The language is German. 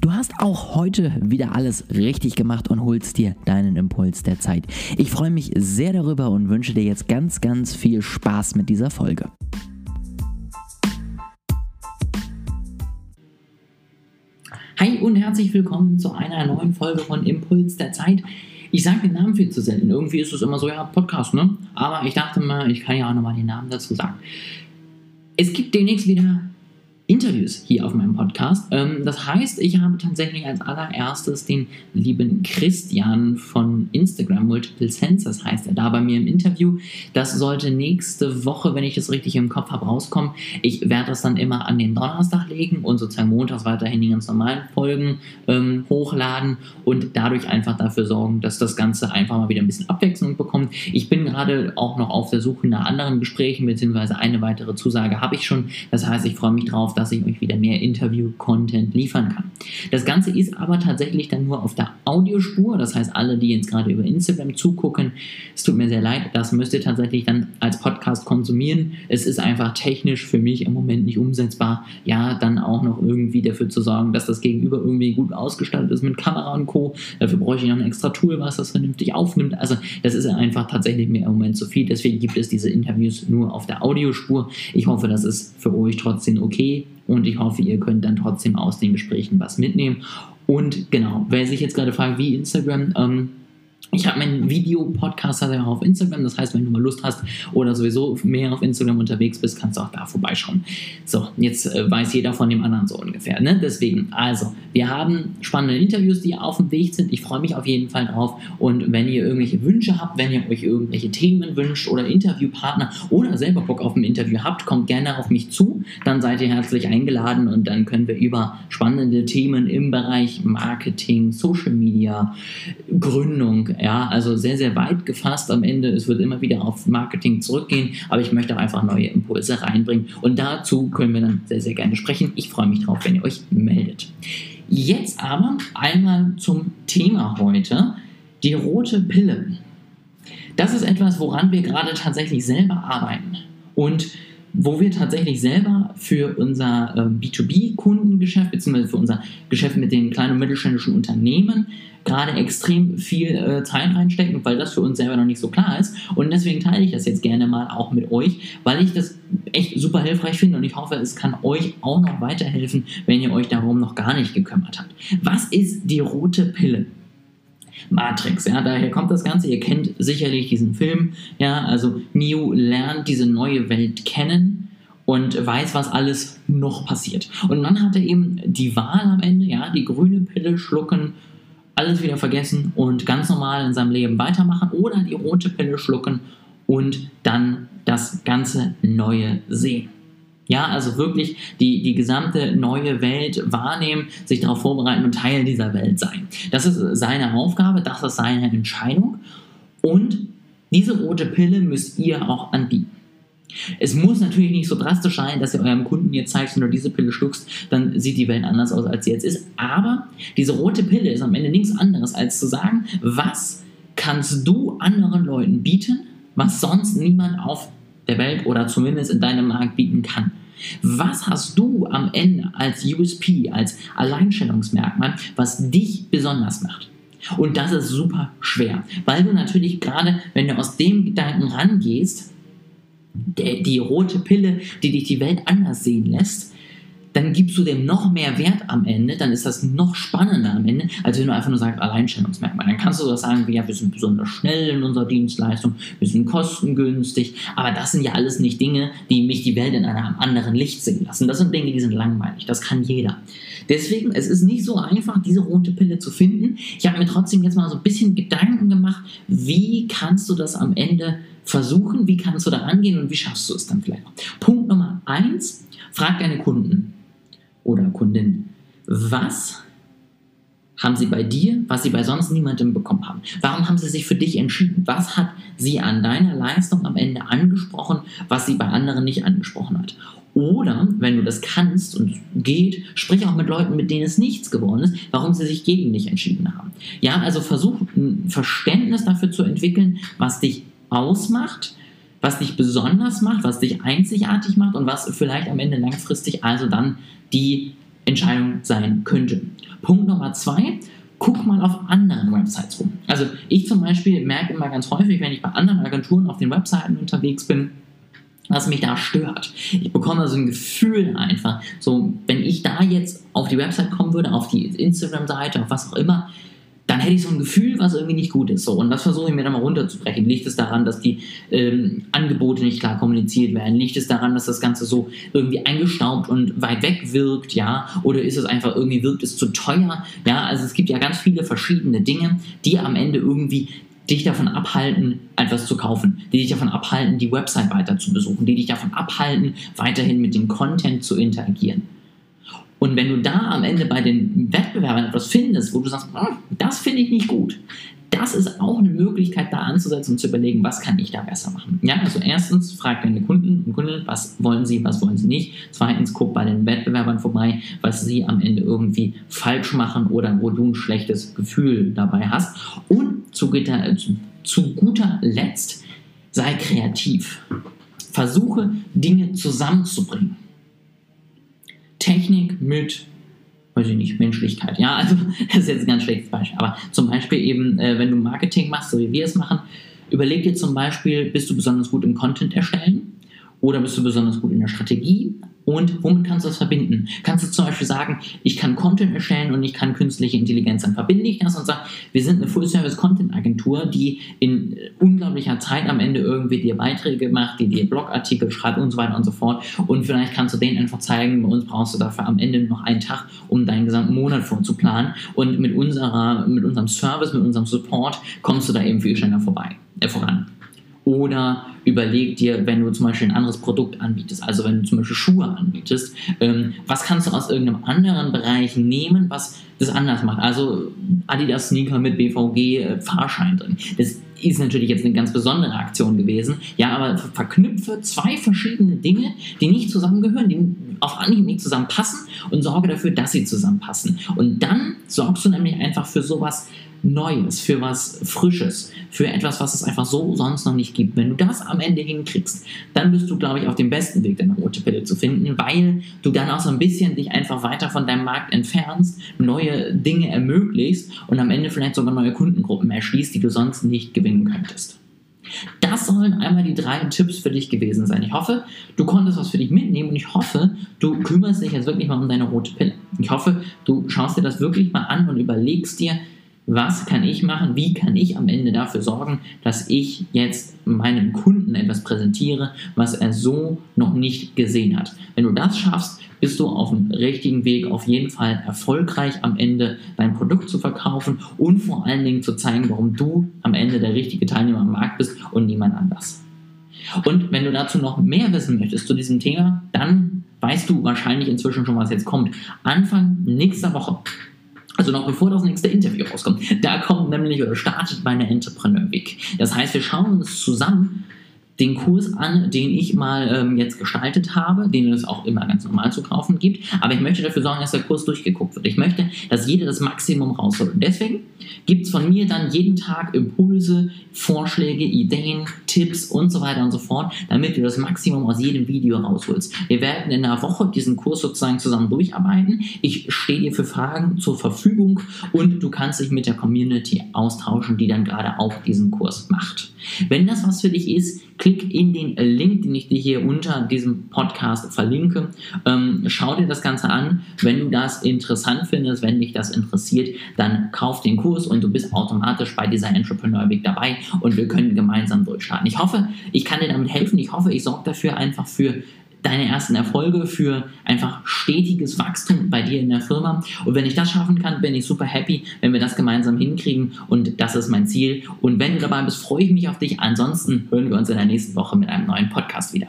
Du hast auch heute wieder alles richtig gemacht und holst dir deinen Impuls der Zeit. Ich freue mich sehr darüber und wünsche dir jetzt ganz, ganz viel Spaß mit dieser Folge. Hi und herzlich willkommen zu einer neuen Folge von Impuls der Zeit. Ich sage den Namen viel zu selten. Irgendwie ist es immer so, ja, Podcast, ne? Aber ich dachte mal, ich kann ja auch nochmal den Namen dazu sagen. Es gibt demnächst wieder Interviews hier auf meinem Podcast. Ähm, das heißt, ich habe tatsächlich als allererstes den lieben Christian von Instagram Multiple Senses heißt er da bei mir im Interview. Das sollte nächste Woche, wenn ich das richtig im Kopf habe, rauskommen. Ich werde das dann immer an den Donnerstag legen und sozusagen montags weiterhin die ganz normalen Folgen ähm, hochladen und dadurch einfach dafür sorgen, dass das Ganze einfach mal wieder ein bisschen Abwechslung bekommt. Ich bin gerade auch noch auf der Suche nach anderen Gesprächen, beziehungsweise eine weitere Zusage habe ich schon. Das heißt, ich freue mich drauf, dass ich euch wieder mehr Interview-Content liefern kann. Das Ganze ist aber tatsächlich dann nur auf der Audiospur. Das heißt, alle, die jetzt gerade über Instagram zugucken, es tut mir sehr leid, das müsst ihr tatsächlich dann als Podcast konsumieren. Es ist einfach technisch für mich im Moment nicht umsetzbar. Ja, dann auch noch irgendwie dafür zu sorgen, dass das Gegenüber irgendwie gut ausgestattet ist mit Kamera und Co. Dafür bräuchte ich noch ein extra Tool, was das vernünftig aufnimmt. Also das ist einfach tatsächlich mir im Moment zu viel. Deswegen gibt es diese Interviews nur auf der Audiospur. Ich hoffe, das ist für euch trotzdem okay und ich hoffe, ihr könnt dann trotzdem aus den Gesprächen was mitnehmen. Und genau, wer sich jetzt gerade fragt, wie Instagram, ähm, ich habe meinen Videopodcast auch auf Instagram, das heißt, wenn du mal Lust hast oder sowieso mehr auf Instagram unterwegs bist, kannst du auch da vorbeischauen. So, jetzt äh, weiß jeder von dem anderen so ungefähr. Ne? Deswegen, also, wir haben spannende Interviews, die auf dem Weg sind. Ich freue mich auf jeden Fall drauf. Und wenn ihr irgendwelche Wünsche habt, wenn ihr euch irgendwelche Themen wünscht oder Interviewpartner oder selber Bock auf ein Interview habt, kommt gerne auf mich zu. Dann seid ihr herzlich eingeladen und dann können wir über spannende Themen im Bereich Marketing, Social Media, Gründung, ja, also sehr, sehr weit gefasst am Ende. Es wird immer wieder auf Marketing zurückgehen, aber ich möchte auch einfach neue Impulse reinbringen. Und dazu können wir dann sehr, sehr gerne sprechen. Ich freue mich drauf, wenn ihr euch meldet. Jetzt aber einmal zum Thema heute, die rote Pille. Das ist etwas, woran wir gerade tatsächlich selber arbeiten. Und wo wir tatsächlich selber für unser äh, B2B-Kundengeschäft beziehungsweise für unser Geschäft mit den kleinen und mittelständischen Unternehmen gerade extrem viel äh, Zeit reinstecken, weil das für uns selber noch nicht so klar ist. Und deswegen teile ich das jetzt gerne mal auch mit euch, weil ich das echt super hilfreich finde und ich hoffe, es kann euch auch noch weiterhelfen, wenn ihr euch darum noch gar nicht gekümmert habt. Was ist die rote Pille? Matrix, ja, daher kommt das Ganze. Ihr kennt sicherlich diesen Film, ja, also Neo lernt diese neue Welt kennen und weiß, was alles noch passiert. Und dann hat er eben die Wahl am Ende, ja, die grüne Pille schlucken, alles wieder vergessen und ganz normal in seinem Leben weitermachen oder die rote Pille schlucken und dann das ganze Neue sehen. Ja, also wirklich die, die gesamte neue Welt wahrnehmen, sich darauf vorbereiten und Teil dieser Welt sein. Das ist seine Aufgabe, das ist seine Entscheidung. Und diese rote Pille müsst ihr auch anbieten. Es muss natürlich nicht so drastisch sein, dass ihr eurem Kunden jetzt zeigt, wenn du diese Pille schluckst, dann sieht die Welt anders aus, als sie jetzt ist. Aber diese rote Pille ist am Ende nichts anderes, als zu sagen, was kannst du anderen Leuten bieten, was sonst niemand auf der Welt oder zumindest in deinem Markt bieten kann. Was hast du am Ende als USP, als Alleinstellungsmerkmal, was dich besonders macht? Und das ist super schwer, weil du natürlich gerade, wenn du aus dem Gedanken rangehst, die, die rote Pille, die dich die Welt anders sehen lässt, dann gibst du dem noch mehr Wert am Ende, dann ist das noch spannender am Ende, als wenn du einfach nur sagst Alleinstellungsmerkmal. Dann kannst du das sagen, wie ja, wir sind besonders schnell in unserer Dienstleistung, wir sind kostengünstig, aber das sind ja alles nicht Dinge, die mich die Welt in einem anderen Licht sehen lassen. Das sind Dinge, die sind langweilig, das kann jeder. Deswegen, es ist nicht so einfach, diese rote Pille zu finden. Ich habe mir trotzdem jetzt mal so ein bisschen Gedanken gemacht, wie kannst du das am Ende versuchen, wie kannst du da angehen und wie schaffst du es dann vielleicht. Punkt Nummer eins, frag deine Kunden oder Kundin, was haben sie bei dir, was sie bei sonst niemandem bekommen haben? Warum haben sie sich für dich entschieden? Was hat sie an deiner Leistung am Ende angesprochen, was sie bei anderen nicht angesprochen hat? Oder, wenn du das kannst und geht, sprich auch mit Leuten, mit denen es nichts geworden ist, warum sie sich gegen dich entschieden haben. Ja, also versuch ein Verständnis dafür zu entwickeln, was dich ausmacht, was dich besonders macht, was dich einzigartig macht und was vielleicht am Ende langfristig also dann die Entscheidung sein könnte. Punkt Nummer zwei, guck mal auf anderen Websites rum. Also ich zum Beispiel merke immer ganz häufig, wenn ich bei anderen Agenturen auf den Webseiten unterwegs bin, was mich da stört. Ich bekomme so ein Gefühl einfach, so wenn ich da jetzt auf die Website kommen würde, auf die Instagram-Seite, auf was auch immer, dann hätte ich so ein Gefühl, was irgendwie nicht gut ist. So, und das versuche ich mir dann mal runterzubrechen. Liegt es daran, dass die ähm, Angebote nicht klar kommuniziert werden? Liegt es daran, dass das Ganze so irgendwie eingestaubt und weit weg wirkt? Ja, oder ist es einfach irgendwie wirkt es zu teuer? Ja, also es gibt ja ganz viele verschiedene Dinge, die am Ende irgendwie dich davon abhalten, etwas zu kaufen, die dich davon abhalten, die Website weiter zu besuchen, die dich davon abhalten, weiterhin mit dem Content zu interagieren. Und wenn du da am Ende bei den Wettbewerbern etwas findest, wo du sagst, oh, das finde ich nicht gut, das ist auch eine Möglichkeit, da anzusetzen und zu überlegen, was kann ich da besser machen. Ja, also erstens, frag deine Kunden und Kunden, was wollen sie, was wollen sie nicht. Zweitens, guck bei den Wettbewerbern vorbei, was sie am Ende irgendwie falsch machen oder wo du ein schlechtes Gefühl dabei hast. Und zu zu guter Letzt, sei kreativ. Versuche, Dinge zusammenzubringen. Technik mit, weiß ich nicht, Menschlichkeit. Ja, also das ist jetzt ein ganz schlechtes Beispiel. Aber zum Beispiel eben, äh, wenn du Marketing machst, so wie wir es machen, überleg dir zum Beispiel, bist du besonders gut im Content erstellen? Oder bist du besonders gut in der Strategie? Und womit kannst du das verbinden? Kannst du zum Beispiel sagen, ich kann Content erstellen und ich kann künstliche Intelligenz. Dann verbinde ich das und sage, wir sind eine Full-Service-Content-Agentur, die in unglaublicher Zeit am Ende irgendwie dir Beiträge macht, die dir Blogartikel schreibt und so weiter und so fort. Und vielleicht kannst du denen einfach zeigen, bei uns brauchst du dafür am Ende noch einen Tag, um deinen gesamten Monat vorzuplanen. Und mit, unserer, mit unserem Service, mit unserem Support kommst du da eben viel schneller vorbei, äh, voran. Oder überleg dir, wenn du zum Beispiel ein anderes Produkt anbietest, also wenn du zum Beispiel Schuhe anbietest, ähm, was kannst du aus irgendeinem anderen Bereich nehmen, was das anders macht? Also Adidas Sneaker mit BVG äh, Fahrschein drin. Das ist natürlich jetzt eine ganz besondere Aktion gewesen. Ja, aber verknüpfe zwei verschiedene Dinge, die nicht zusammengehören, die auf Anhieb nicht zusammenpassen und sorge dafür, dass sie zusammenpassen. Und dann sorgst du nämlich einfach für sowas Neues, für was Frisches, für etwas, was es einfach so sonst noch nicht gibt. Wenn du das am Ende hinkriegst, dann bist du, glaube ich, auf dem besten Weg, deine rote Pille zu finden, weil du dann auch so ein bisschen dich einfach weiter von deinem Markt entfernst, neue Dinge ermöglichst und am Ende vielleicht sogar neue Kundengruppen erschließt, die du sonst nicht gewinnen könntest. Das sollen einmal die drei Tipps für dich gewesen sein. Ich hoffe, du konntest was für dich mitnehmen und ich hoffe, du kümmerst dich jetzt wirklich mal um deine rote Pille. Ich hoffe, du schaust dir das wirklich mal an und überlegst dir, was kann ich machen, wie kann ich am Ende dafür sorgen, dass ich jetzt meinem Kunden etwas präsentiere, was er so noch nicht gesehen hat. Wenn du das schaffst, bist du auf dem richtigen Weg, auf jeden Fall erfolgreich am Ende dein Produkt zu verkaufen und vor allen Dingen zu zeigen, warum du am Ende der richtige Teilnehmer am Markt bist und niemand anders. Und wenn du dazu noch mehr wissen möchtest zu diesem Thema, dann weißt du wahrscheinlich inzwischen schon, was jetzt kommt. Anfang nächster Woche also noch bevor das nächste Interview rauskommt. Da kommt nämlich oder startet meine Entrepreneur Week. Das heißt, wir schauen uns zusammen den Kurs an, den ich mal ähm, jetzt gestaltet habe, den es auch immer ganz normal zu kaufen gibt. Aber ich möchte dafür sorgen, dass der Kurs durchgeguckt wird. Ich möchte, dass jeder das Maximum rausholt. Und deswegen gibt es von mir dann jeden Tag Impulse, Vorschläge, Ideen, Tipps und so weiter und so fort, damit du das Maximum aus jedem Video rausholst. Wir werden in einer Woche diesen Kurs sozusagen zusammen durcharbeiten. Ich stehe dir für Fragen zur Verfügung und du kannst dich mit der Community austauschen, die dann gerade auch diesen Kurs macht. Wenn das was für dich ist, klick in den Link, den ich dir hier unter diesem Podcast verlinke. Ähm, schau dir das Ganze an. Wenn du das interessant findest, wenn dich das interessiert, dann kauf den Kurs und du bist automatisch bei dieser Entrepreneur Week dabei und wir können gemeinsam durchstarten. Ich hoffe, ich kann dir damit helfen. Ich hoffe, ich sorge dafür einfach für deine ersten Erfolge, für einfach stetiges Wachstum bei dir in der Firma. Und wenn ich das schaffen kann, bin ich super happy, wenn wir das gemeinsam hinkriegen. Und das ist mein Ziel. Und wenn du dabei bist, freue ich mich auf dich. Ansonsten hören wir uns in der nächsten Woche mit einem neuen Podcast wieder.